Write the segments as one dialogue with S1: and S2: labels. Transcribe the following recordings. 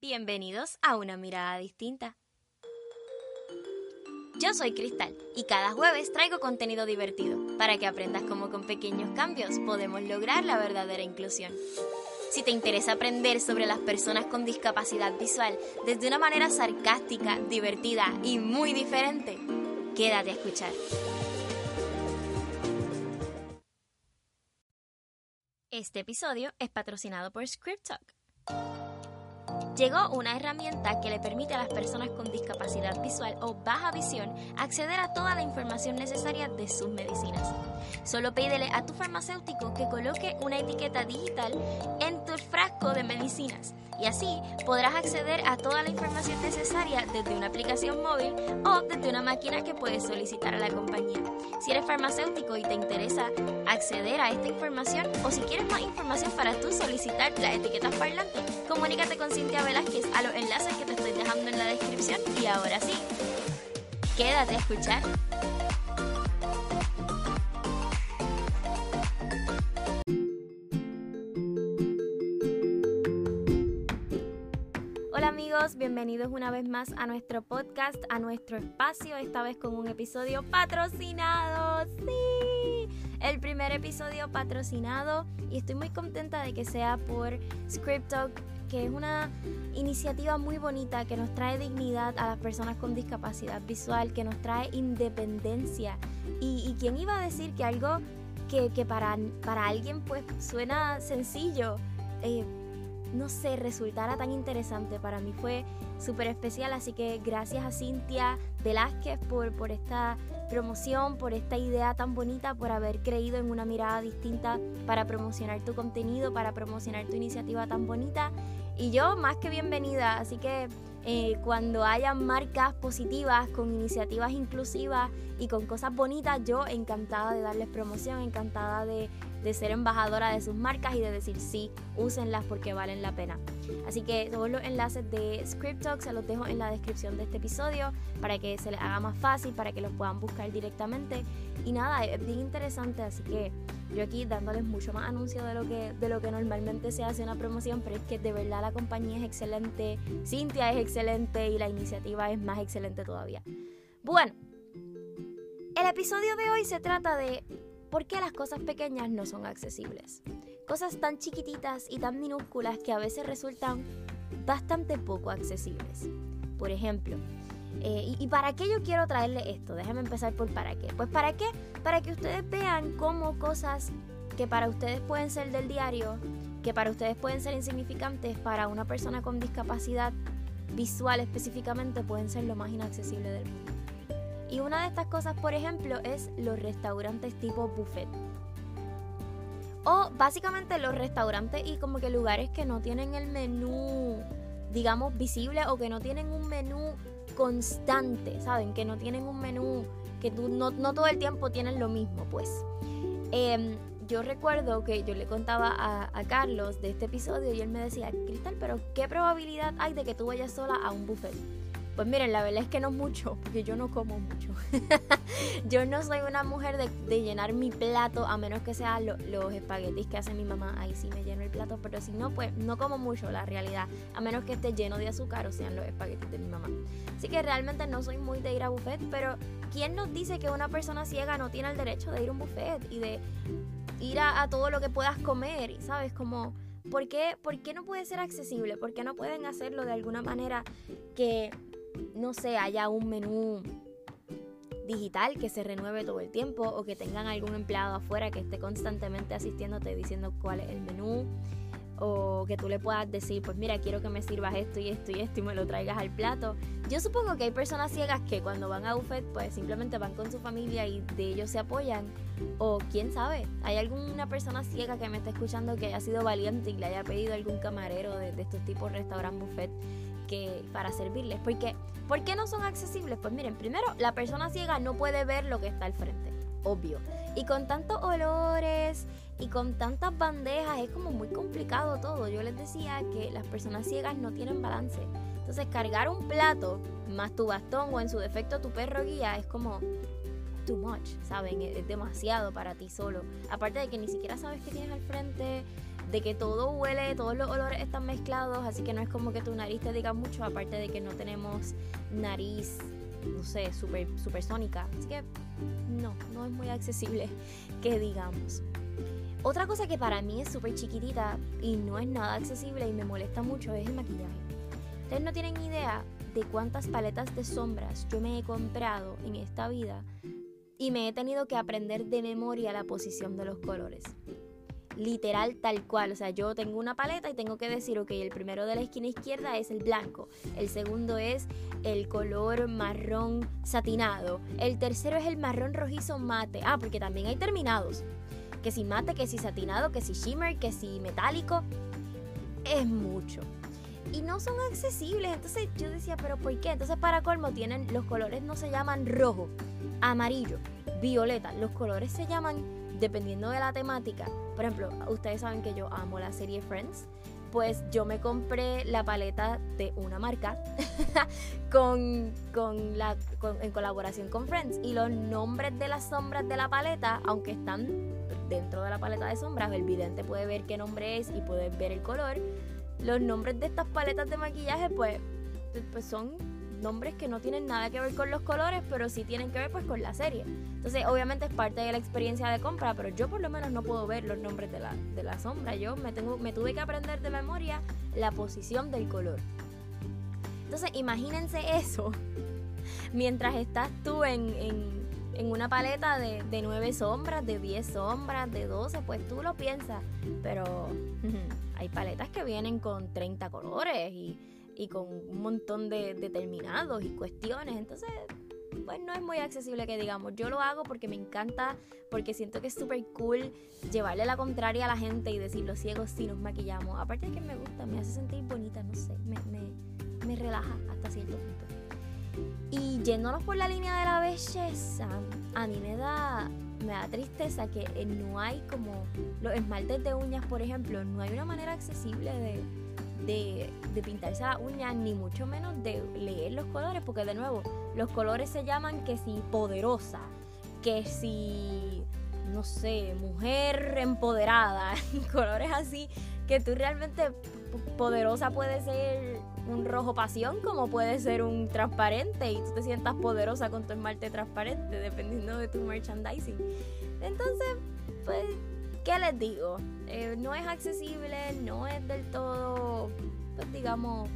S1: Bienvenidos a una mirada distinta. Yo soy Cristal y cada jueves traigo contenido divertido para que aprendas cómo con pequeños cambios podemos lograr la verdadera inclusión. Si te interesa aprender sobre las personas con discapacidad visual desde una manera sarcástica, divertida y muy diferente, quédate a escuchar. Este episodio es patrocinado por ScriptTalk llegó una herramienta que le permite a las personas con discapacidad visual o baja visión acceder a toda la información necesaria de sus medicinas. Solo pídele a tu farmacéutico que coloque una etiqueta digital en tu frasco de medicinas y así podrás acceder a toda la información necesaria desde una aplicación móvil o desde una máquina que puedes solicitar a la compañía. Si eres farmacéutico y te interesa acceder a esta información o si quieres más información para tú solicitar las etiquetas parlantes, comunícate con Cintia Velázquez a los enlaces que te estoy dejando en la descripción y ahora sí, quédate a escuchar. Amigos, bienvenidos una vez más a nuestro podcast, a nuestro espacio, esta vez con un episodio patrocinado. Sí, el primer episodio patrocinado y estoy muy contenta de que sea por Script que es una iniciativa muy bonita que nos trae dignidad a las personas con discapacidad visual, que nos trae independencia. ¿Y, quién iba a decir que algo que, para, para alguien pues suena sencillo, eh, no sé, resultara tan interesante? Para mí fue súper especial, así que gracias a Cintia Velázquez por, por esta promoción, por esta idea tan bonita, por haber creído en una mirada distinta para promocionar tu contenido, para promocionar tu iniciativa tan bonita. Y yo más que bienvenida, así que eh, cuando haya marcas positivas, con iniciativas inclusivas y con cosas bonitas, yo encantada de darles promoción, encantada de, de ser embajadora de sus marcas y de decir sí, úsenlas porque valen la pena. Así que todos los enlaces de Script Talk se los dejo en la descripción de este episodio para que se les haga más fácil, para que los puedan buscar directamente. Y nada, es bien interesante, así que yo aquí dándoles mucho más anuncio de lo que, de lo que normalmente se hace una promoción, pero es que de verdad la compañía es excelente, Cintia es excelente y la iniciativa es más excelente todavía. Bueno, el episodio de hoy se trata de por qué las cosas pequeñas no son accesibles. Cosas tan chiquititas y tan minúsculas que a veces resultan bastante poco accesibles. Por ejemplo, eh, y, para qué yo quiero traerle esto? Déjame empezar por para qué. Pues para qué? Para que ustedes vean cómo cosas que para ustedes pueden ser del diario, que para ustedes pueden ser insignificantes, para una persona con discapacidad visual específicamente pueden ser lo más inaccesible del mundo. Y una de estas cosas, por ejemplo, es los restaurantes tipo buffet. O básicamente los restaurantes y como que lugares que no tienen el menú, digamos, visible o que no tienen un menú constante, ¿saben? Que no tienen un menú, que tú, no, todo el tiempo tienen lo mismo, pues. Em, yo recuerdo que yo le contaba a, a, Carlos de este episodio y él me decía, Cristal, pero ¿qué probabilidad hay de que tú vayas sola a un buffet? Pues miren, la verdad es que no mucho, porque yo no como mucho. yo no soy una mujer de, llenar mi plato, a menos que sean los espaguetis que hace mi mamá. Ahí sí me lleno el plato, pero si no, pues no como mucho, la realidad. A menos que esté lleno de azúcar o sean los espaguetis de mi mamá. Así que realmente no soy muy de ir a buffet, pero ¿quién nos dice que una persona ciega no tiene el derecho de ir a un buffet y de ir a, todo lo que puedas comer? ¿Sabes? Como... ¿Por qué, ¿Por qué no puede ser accesible? ¿Por qué no pueden hacerlo de alguna manera que no sé, haya un menú digital que se renueve todo el tiempo o que tengan algún empleado afuera que esté constantemente asistiéndote diciendo cuál es el menú o que tú le puedas decir, pues mira, quiero que me sirvas esto y esto y esto y me lo traigas al plato. Yo supongo que hay personas ciegas que cuando van a buffet pues simplemente van con su familia y de ellos se apoyan o quién sabe, hay alguna persona ciega que me está escuchando que haya sido valiente y le haya pedido algún camarero de estos tipos restaurant buffet que para servirles. Porque, ¿Por qué no son accesibles? Pues miren, primero, la persona ciega no puede ver lo que está al frente, obvio. Y con tantos olores y con tantas bandejas es como muy complicado todo. Yo les decía que las personas ciegas no tienen balance. Entonces cargar un plato más tu bastón o en su defecto tu perro guía es como too much, ¿saben? Es demasiado para ti solo. Aparte de que ni siquiera sabes qué tienes al frente, de que todo huele, todos los olores están mezclados, así que no es como que tu nariz te diga mucho, aparte de que no tenemos nariz, no sé, super, supersónica. Así que no, no es muy accesible que digamos. Otra cosa que para mí es súper chiquitita y no es nada accesible y me molesta mucho es el maquillaje. Ustedes no tienen idea de cuántas paletas de sombras yo me he comprado en esta vida y me he tenido que aprender de memoria la posición de los colores. Literal tal cual, o sea, yo tengo una paleta y tengo que decir, ok, el primero de la esquina izquierda es el blanco, el segundo es el color marrón satinado, el tercero es el marrón rojizo mate, ah, porque también hay terminados, que si mate, que si satinado, que si shimmer, que si metálico. Es mucho. Y no son accesibles. Entonces yo decía, pero ¿por qué? Entonces para colmo tienen, los colores no se llaman rojo, amarillo, violeta. Los colores se llaman dependiendo de la temática. Por ejemplo, ustedes saben que yo amo la serie Friends pues yo me compré la paleta de una marca con, con la, en colaboración con Friends. Y los nombres de las sombras de la paleta, aunque están dentro de la paleta de sombras, el vidente puede ver qué nombre es y puede ver el color. Los nombres de estas paletas de maquillaje, pues, pues son nombres que no tienen nada que ver con los colores, pero sí tienen que ver pues con la serie. Entonces, obviamente es parte de la experiencia de compra, pero yo por lo menos no puedo ver los nombres de la, de la sombra. Yo me, tengo, me tuve que aprender de memoria la posición del color. Entonces, imagínense eso mientras estás tú en, en, una paleta de, de 9 sombras, de 10 sombras, de 12, pues tú lo piensas, pero hay paletas que vienen con 30 colores y y con un montón de determinados y cuestiones. Entonces, pues no es muy accesible que digamos. Yo lo hago porque me encanta, porque siento que es súper cool llevarle la contraria a la gente y decir los ciegos sí nos maquillamos. Aparte de que me gusta, me hace sentir bonita, no sé, me, me, me relaja hasta cierto punto. Y yéndonos por la línea de la belleza, a mí me da, me da tristeza que no hay como los esmaltes de uñas, por ejemplo, no hay una manera accesible de de, pintarse la uña, ni mucho menos de leer los colores, porque de nuevo, los colores se llaman que si poderosa, que si, no sé, mujer empoderada, colores así, que tú realmente poderosa puede ser un rojo pasión como puede ser un transparente y tú te sientas poderosa con tu esmalte transparente dependiendo de tu merchandising. Entonces, pues ¿Qué les digo? Eh, no es accesible, no es del todo, pues digamos,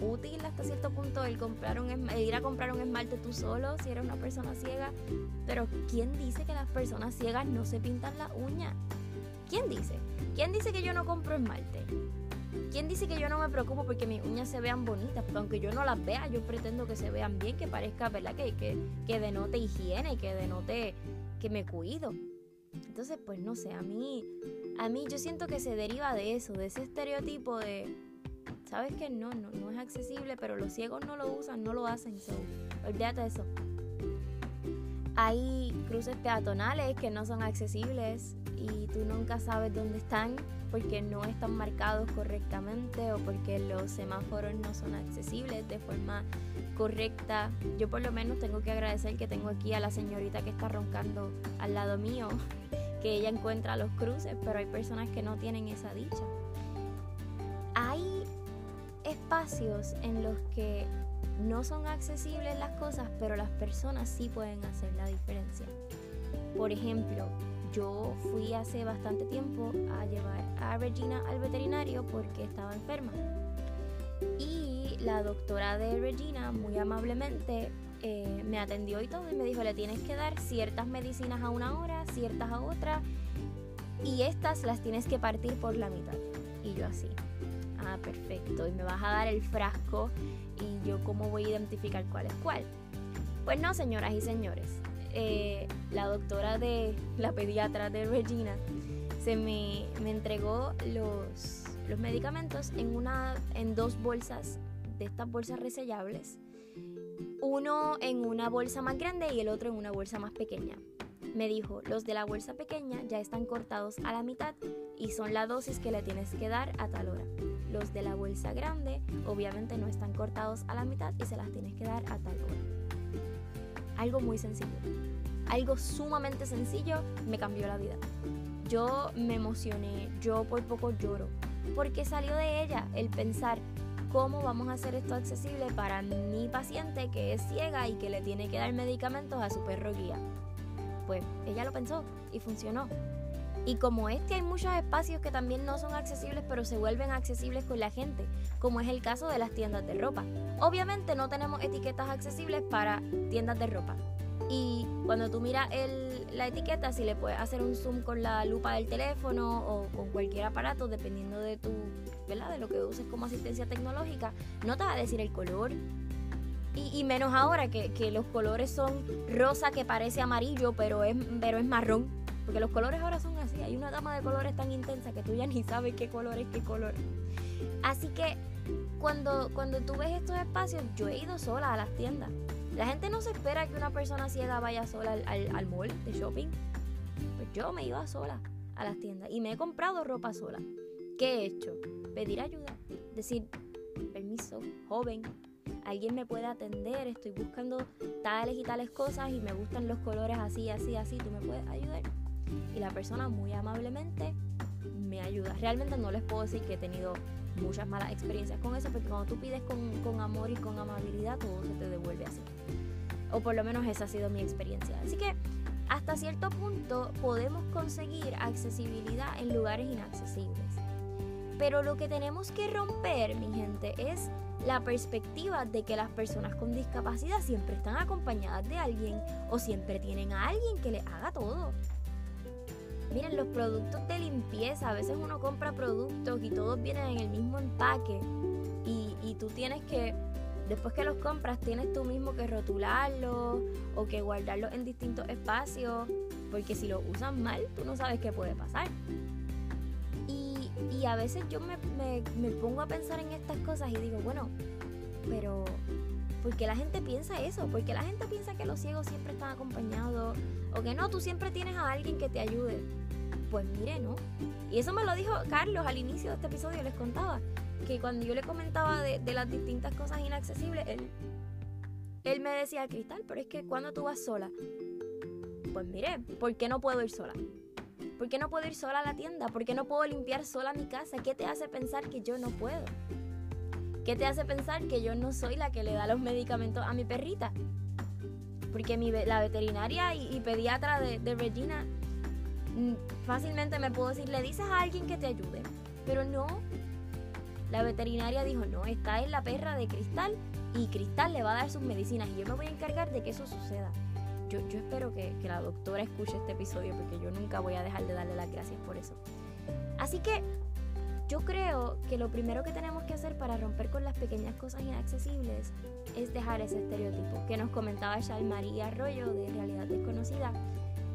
S1: útil hasta cierto punto el comprar un ir a comprar un esmalte tú solo si eres una persona ciega. Pero ¿quién dice que las personas ciegas no se pintan la uña? ¿Quién dice? ¿Quién dice que yo no compro esmalte? ¿Quién dice que yo no me preocupo porque mis uñas se vean bonitas? Porque aunque yo no las vea, yo pretendo que se vean bien, que parezca, ¿verdad? Que, que, que denote higiene, que denote que me cuido. Entonces, pues no sé, a mí, a mí yo siento que se deriva de eso, de ese estereotipo de, sabes que no, no, no es accesible, pero los ciegos no lo usan, no lo hacen, so, olvídate de eso. Hay cruces peatonales que no son accesibles y tú nunca sabes dónde están porque no están marcados correctamente o porque los semáforos no son accesibles de forma correcta. Yo por lo menos tengo que agradecer que tengo aquí a la señorita que está roncando al lado mío, que ella encuentra los cruces, pero hay personas que no tienen esa dicha. Hay espacios en los que no son accesibles las cosas, pero las personas sí pueden hacer la diferencia. Por ejemplo, yo fui hace bastante tiempo a llevar a Regina al veterinario porque estaba enferma. Y la doctora de Regina muy amablemente eh, me atendió y todo y me dijo, le tienes que dar ciertas medicinas a una hora, ciertas a otra, y estas las tienes que partir por la mitad. Y yo así, ah, perfecto, y me vas a dar el frasco y yo cómo voy a identificar cuál es cuál. Pues no, señoras y señores, eh, la doctora de la pediatra de Regina se me, entregó los, medicamentos en, en dos bolsas de estas bolsas resellables. Uno en una bolsa más grande y el otro en una bolsa más pequeña. Me dijo, los de la bolsa pequeña ya están cortados a la mitad y son la dosis que le tienes que dar a tal hora. Los de la bolsa grande obviamente no están cortados a la mitad y se las tienes que dar a tal hora. Algo muy sencillo. Algo sumamente sencillo me cambió la vida. yo me emocioné, yo por poco lloro, porque salió de ella el pensar cómo vamos a hacer esto accesible para mi paciente que es ciega y que le tiene que dar medicamentos a su perro guía. Pues ella lo pensó y funcionó. Y como este hay muchos espacios que también no son accesibles pero se vuelven accesibles con la gente, como es el caso de las tiendas de ropa. Obviamente no tenemos etiquetas accesibles para tiendas de ropa. Y cuando tú miras la etiqueta, si le puedes hacer un zoom con la lupa del teléfono o con cualquier aparato, dependiendo de tu, ¿verdad? De lo que uses como asistencia tecnológica, no te va a decir el color. Y, menos ahora que, que, los colores son rosa que parece amarillo, pero es, pero es marrón. Porque los colores ahora son Hay una gama de colores tan intensa que tú ya ni sabes qué color es qué color. Así que cuando, cuando tú ves estos espacios, yo he ido sola a las tiendas. La gente no se espera que una persona ciega vaya sola al, al, mall de shopping. Pues yo me iba sola a las tiendas y me he comprado ropa sola. ¿Qué he hecho? Pedir ayuda. Decir, permiso, joven, alguien me puede atender, estoy buscando tales y tales cosas y me gustan los colores así, así, así, tú me puedes ayudar. Y la persona muy amablemente me ayuda. Realmente no les puedo decir que he tenido muchas malas experiencias con eso, porque cuando tú pides con, amor y con amabilidad, todo se te devuelve así. O por lo menos esa ha sido mi experiencia. Así que hasta cierto punto podemos conseguir accesibilidad en lugares inaccesibles. Pero lo que tenemos que romper, mi gente, es la perspectiva de que las personas con discapacidad siempre están acompañadas de alguien o siempre tienen a alguien que les haga todo. Miren, los productos de limpieza, a veces uno compra productos y todos vienen en el mismo empaque y, tú tienes que, después que los compras, tienes tú mismo que rotularlos o que guardarlos en distintos espacios, porque si lo usan mal, tú no sabes qué puede pasar. Y, a veces yo me, me pongo a pensar en estas cosas y digo, bueno, pero ¿por qué la gente piensa eso? ¿Por qué la gente piensa que los ciegos siempre están acompañados? O que no, tú siempre tienes a alguien que te ayude. Pues mire, ¿no? Y eso me lo dijo Carlos al inicio de este episodio, les contaba, que cuando yo le comentaba de, las distintas cosas inaccesibles, él, él me decía, Cristal, pero es que cuando tú vas sola, pues mire, ¿por qué no puedo ir sola? ¿Por qué no puedo ir sola a la tienda? ¿Por qué no puedo limpiar sola mi casa? ¿Qué te hace pensar que yo no puedo? ¿Qué te hace pensar que yo no soy la que le da los medicamentos a mi perrita? Porque mi, la veterinaria y, pediatra de, de Regina Mm, fácilmente me puedo decir, le dices a alguien que te ayude. Pero no. La veterinaria dijo, no, esta es la perra de Cristal y Cristal le va a dar sus medicinas y yo me voy a encargar de que eso suceda. Yo, yo espero que, que la doctora escuche este episodio porque yo nunca voy a dejar de darle las gracias por eso. Así que yo creo que lo primero que tenemos que hacer para romper con las pequeñas cosas inaccesibles es dejar ese estereotipo que nos comentaba Shal María Arroyo de Realidad Desconocida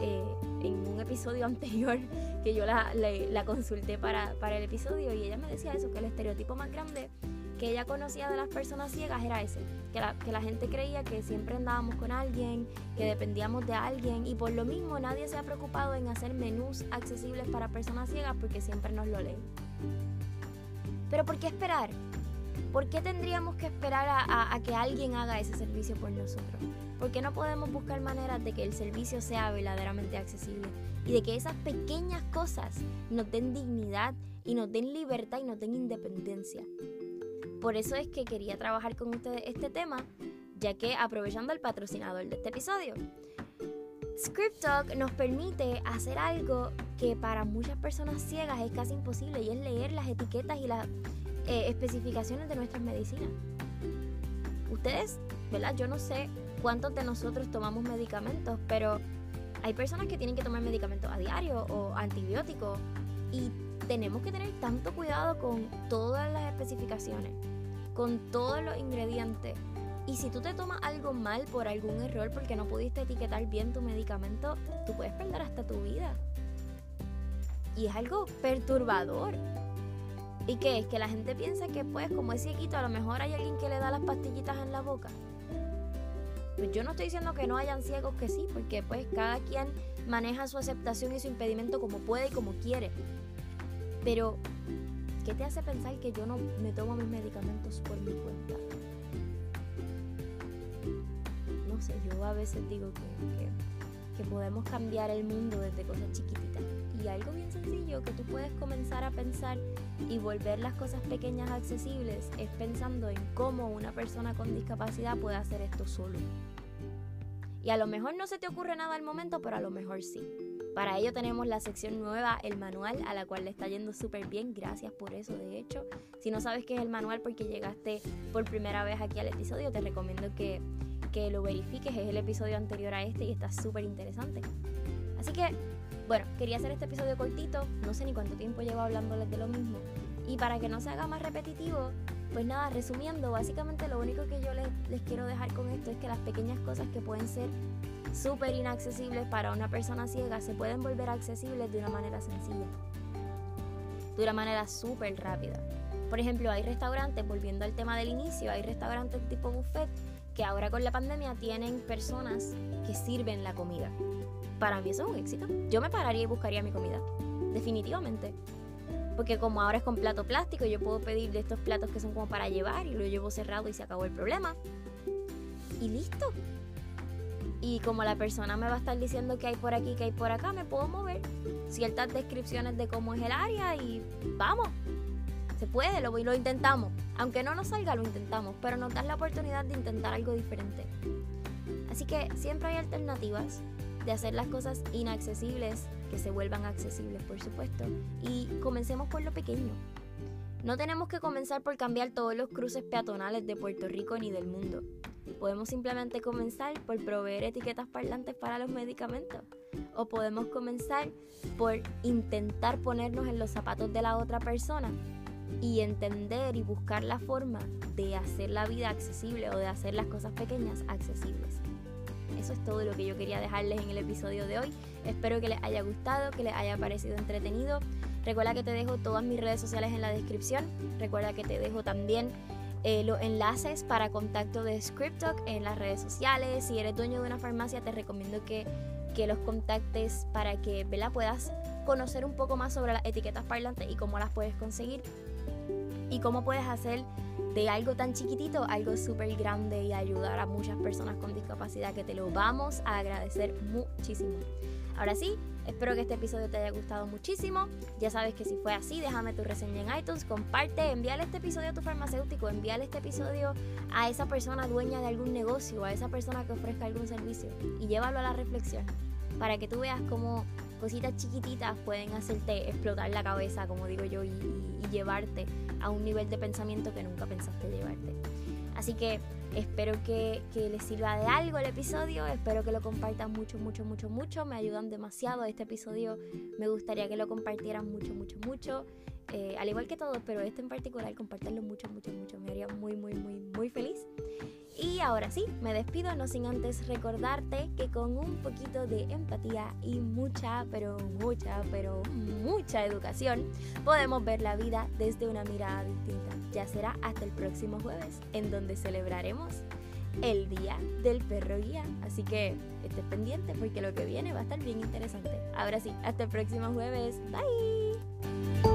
S1: eh, en un episodio anterior que yo la, la, consulté para, para, el episodio y ella me decía eso, que el estereotipo más grande que ella conocía de las personas ciegas era ese, que la, que la gente creía que siempre andábamos con alguien, que dependíamos de alguien y por lo mismo nadie se ha preocupado en hacer menús accesibles para personas ciegas porque siempre nos lo leen. Pero ¿por qué esperar? ¿Por qué tendríamos que esperar a, que alguien haga ese servicio por nosotros? ¿Por qué no podemos buscar maneras de que el servicio sea verdaderamente accesible y de que esas pequeñas cosas nos den dignidad y nos den libertad y nos den independencia? Por eso es que quería trabajar con ustedes este tema, ya que aprovechando el patrocinador de este episodio, Script Talk nos permite hacer algo que para muchas personas ciegas es casi imposible y es leer las etiquetas y las eh, especificaciones de nuestras medicinas. Ustedes, ¿verdad? Yo no sé cuántos de nosotros tomamos medicamentos, pero hay personas que tienen que tomar medicamentos a diario o antibióticos y tenemos que tener tanto cuidado con todas las especificaciones, con todos los ingredientes. Y si tú te tomas algo mal por algún error porque no pudiste etiquetar bien tu medicamento, tú puedes perder hasta tu vida. Y es algo perturbador. ¿Y qué es? Que la gente piensa que pues como es cieguito a lo mejor hay alguien que le da las pastillitas en la boca. Pues yo no estoy diciendo que no hayan ciegos que sí, porque pues cada quien maneja su aceptación y su impedimento como puede y como quiere. Pero, ¿qué te hace pensar que yo no me tomo mis medicamentos por mi cuenta? Yo a veces digo que, que podemos cambiar el mundo desde cosas chiquititas. y algo bien sencillo que tú puedes comenzar a pensar y volver las cosas pequeñas accesibles es pensando en cómo una persona con discapacidad puede hacer esto solo. Y a lo mejor no se te ocurre nada al momento, pero a lo mejor sí. Para ello tenemos la sección nueva, el manual, a la cual le está yendo súper bien. Gracias por eso, de hecho. Si no sabes qué es el manual porque llegaste por primera vez aquí al episodio, te recomiendo que, que lo verifiques. Es el episodio anterior a este y está súper interesante. Así que, bueno, quería hacer este episodio cortito. No sé ni cuánto tiempo llevo hablándoles de lo mismo. Y para que no se haga más repetitivo, pues nada, resumiendo, básicamente lo único que yo les, les quiero dejar con esto es que las pequeñas cosas que pueden ser súper inaccesibles para una persona ciega se pueden volver accesibles de una manera sencilla, de una manera súper rápida. Por ejemplo, hay restaurantes, volviendo al tema del inicio, hay restaurantes tipo buffet que ahora con la pandemia tienen personas que sirven la comida. Para mí eso es un éxito. Yo me pararía y buscaría mi comida, definitivamente. Porque como ahora es con plato plástico, yo puedo pedir de estos platos que son como para llevar y lo llevo cerrado y se acabó el problema. Y listo, y como la persona me va a estar diciendo que hay por aquí, que hay por acá, me puedo mover ciertas descripciones de cómo es el área y vamos. Se puede, lo, lo intentamos. Aunque no nos salga, lo intentamos, pero nos da la oportunidad de intentar algo diferente. Así que siempre hay alternativas de hacer las cosas inaccesibles que se vuelvan accesibles, por supuesto. Y comencemos por lo pequeño. No tenemos que comenzar por cambiar todos los cruces peatonales de Puerto Rico ni del mundo. Podemos simplemente comenzar por proveer etiquetas parlantes para los medicamentos. O podemos comenzar por intentar ponernos en los zapatos de la otra persona y entender y buscar la forma de hacer la vida accesible o de hacer las cosas pequeñas accesibles. Eso es todo lo que yo quería dejarles en el episodio de hoy. Espero que les haya gustado, que les haya parecido entretenido. Recuerda que te dejo todas mis redes sociales en la descripción. Recuerda que te dejo también eh, los enlaces para contacto de ScriptTalk en las redes sociales. Si eres dueño de una farmacia, te recomiendo que, que los contactes para que puedas conocer un poco más sobre las etiquetas parlantes y cómo las puedes conseguir y cómo puedes hacer de algo tan chiquitito algo súper grande y ayudar a muchas personas con discapacidad que te lo vamos a agradecer muchísimo. Ahora sí, espero que este episodio te haya gustado muchísimo. Ya sabes que si fue así, déjame tu reseña en iTunes, comparte, envíale este episodio a tu farmacéutico, envíale este episodio a esa persona dueña de algún negocio, a esa persona que ofrezca algún servicio y llévalo a la reflexión para que tú veas cómo cositas chiquititas pueden hacerte explotar la cabeza, como digo yo, y, llevarte a un nivel de pensamiento que nunca pensaste llevarte. Así que espero que, les sirva de algo el episodio, espero que lo compartan mucho, mucho, mucho, mucho, me ayudan demasiado. Este episodio me gustaría que lo compartieran mucho, mucho, mucho. Eh, al igual que todos, pero este en particular, compartirlo mucho, mucho, mucho, me haría muy, muy, muy, muy feliz. Y ahora sí, me despido, no sin antes recordarte que con un poquito de empatía y mucha, pero mucha, pero mucha educación, podemos ver la vida desde una mirada distinta. Ya será hasta el próximo jueves, en donde celebraremos el Día del Perro Guía. Así que estés pendiente porque lo que viene va a estar bien interesante. Ahora sí, hasta el próximo jueves. Bye.